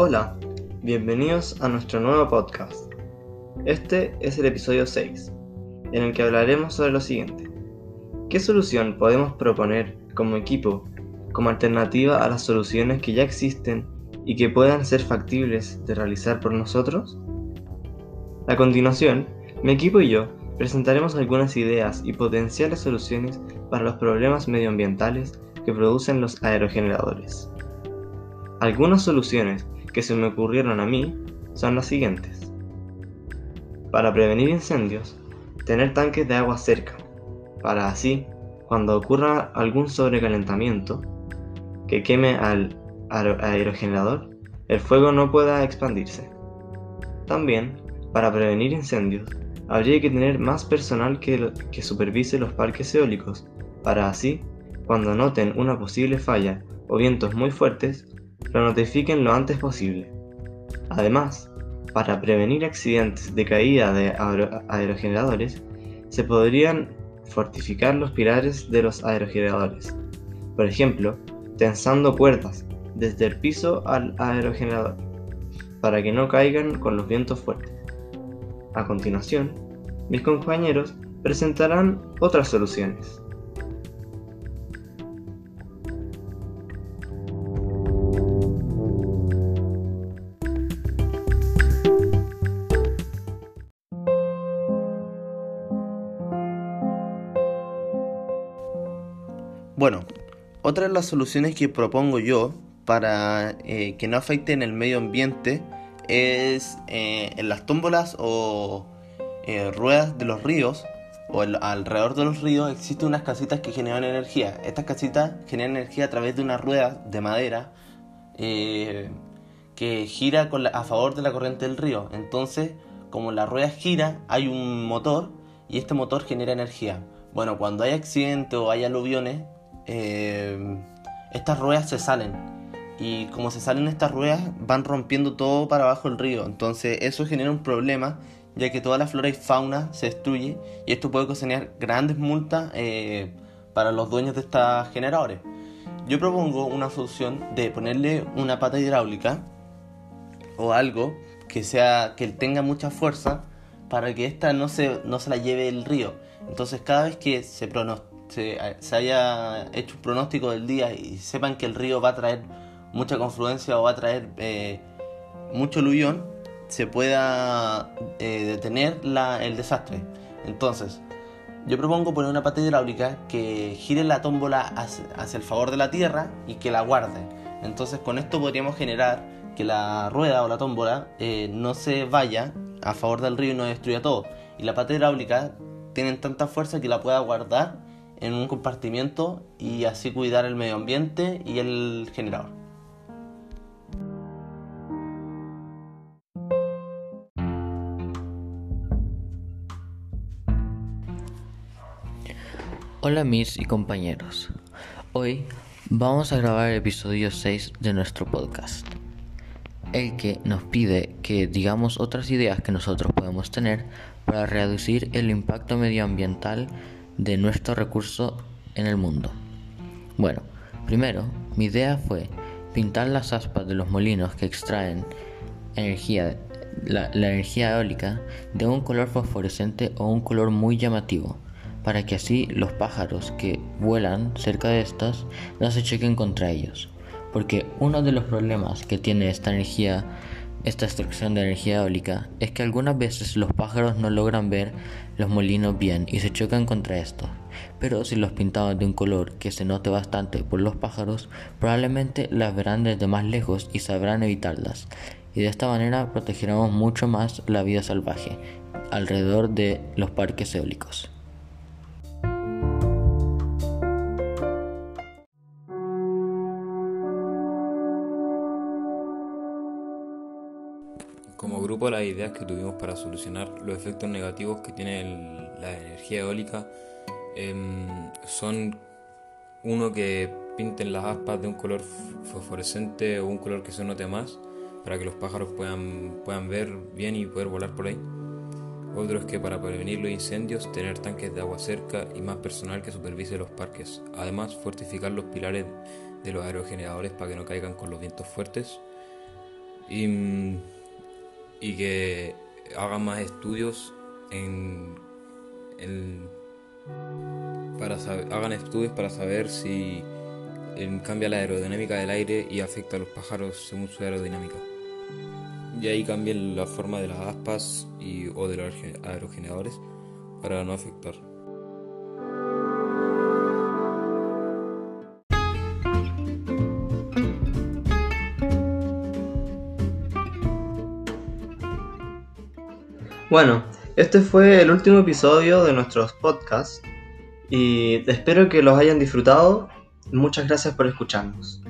Hola, bienvenidos a nuestro nuevo podcast. Este es el episodio 6, en el que hablaremos sobre lo siguiente. ¿Qué solución podemos proponer como equipo como alternativa a las soluciones que ya existen y que puedan ser factibles de realizar por nosotros? A continuación, mi equipo y yo presentaremos algunas ideas y potenciales soluciones para los problemas medioambientales que producen los aerogeneradores. Algunas soluciones que se me ocurrieron a mí son las siguientes. Para prevenir incendios, tener tanques de agua cerca, para así, cuando ocurra algún sobrecalentamiento que queme al aerogenerador, el fuego no pueda expandirse. También, para prevenir incendios, habría que tener más personal que, que supervise los parques eólicos, para así, cuando noten una posible falla o vientos muy fuertes, lo notifiquen lo antes posible. Además, para prevenir accidentes de caída de aerogeneradores, se podrían fortificar los pilares de los aerogeneradores. Por ejemplo, tensando cuerdas desde el piso al aerogenerador, para que no caigan con los vientos fuertes. A continuación, mis compañeros presentarán otras soluciones. Bueno, otra de las soluciones que propongo yo para eh, que no afecten el medio ambiente es eh, en las tómbolas o eh, ruedas de los ríos o alrededor de los ríos existen unas casitas que generan energía. Estas casitas generan energía a través de una rueda de madera que gira a favor de la corriente del río. Entonces, como la rueda gira, hay un motor y este motor genera energía. Bueno, cuando hay accidentes o hay aluviones, eh, estas ruedas se salen. Y como se salen estas ruedas, van rompiendo todo para abajo el río. Entonces eso genera un problema, ya que toda la flora y fauna se destruye. Y esto puede ocasionar grandes multas eh, para los dueños de estos generadores. Yo propongo una solución de ponerle una pata hidráulica o algo que sea que tenga mucha fuerza para que esta no se, no se la lleve el río. Entonces cada vez que se, pronostica se, haya hecho un pronóstico del día y sepan que el río va a traer mucha confluencia o va a traer eh, mucho aluvión, se pueda eh, detener el desastre. Entonces, yo propongo poner una pata hidráulica que gire la tómbola hacia, el favor de la tierra y que la guarde. Entonces, con esto podríamos generar que la rueda o la tómbola eh, no se vaya a favor del río y no destruya todo. Y la pata hidráulica tiene tanta fuerza que la pueda guardar en un compartimiento y así cuidar el medio ambiente y el generador. Hola mis y compañeros. Hoy vamos a grabar el episodio 6 de nuestro podcast. El que nos pide que digamos otras ideas que nosotros podemos tener para reducir el impacto medioambiental de nuestro recurso en el mundo. Bueno, primero, mi idea fue pintar las aspas de los molinos que extraen energía, la, energía eólica de un color fosforescente o un color muy llamativo, para que así los pájaros que vuelan cerca de estas no se chequen contra ellos. Porque uno de los problemas que tiene esta energía esta extracción de energía eólica es que algunas veces los pájaros no logran ver los molinos bien y se chocan contra estos. Pero si los pintamos de un color que se note bastante por los pájaros, probablemente las verán desde más lejos y sabrán evitarlas. Y de esta manera protegeremos mucho más la vida salvaje alrededor de los parques eólicos. Como grupo las ideas que tuvimos para solucionar los efectos negativos que tiene la energía eólica em, son uno que pinten las aspas de un color fosforescente o un color que se note más para que los pájaros puedan, puedan ver bien y poder volar por ahí. Otro es que para prevenir los incendios tener tanques de agua cerca y más personal que supervise los parques. Además fortificar los pilares de los aerogeneradores para que no caigan con los vientos fuertes y, y que hagan más estudios en, en- para saber- hagan estudios para saber si em, cambia la aerodinámica del aire y afecta a los pájaros según su aerodinámica. Y ahí cambien la forma de las aspas y, o de los aeroge- aerogeneradores para no afectar. Bueno, este fue el último episodio de nuestros podcasts y espero que los hayan disfrutado. Muchas gracias por escucharnos.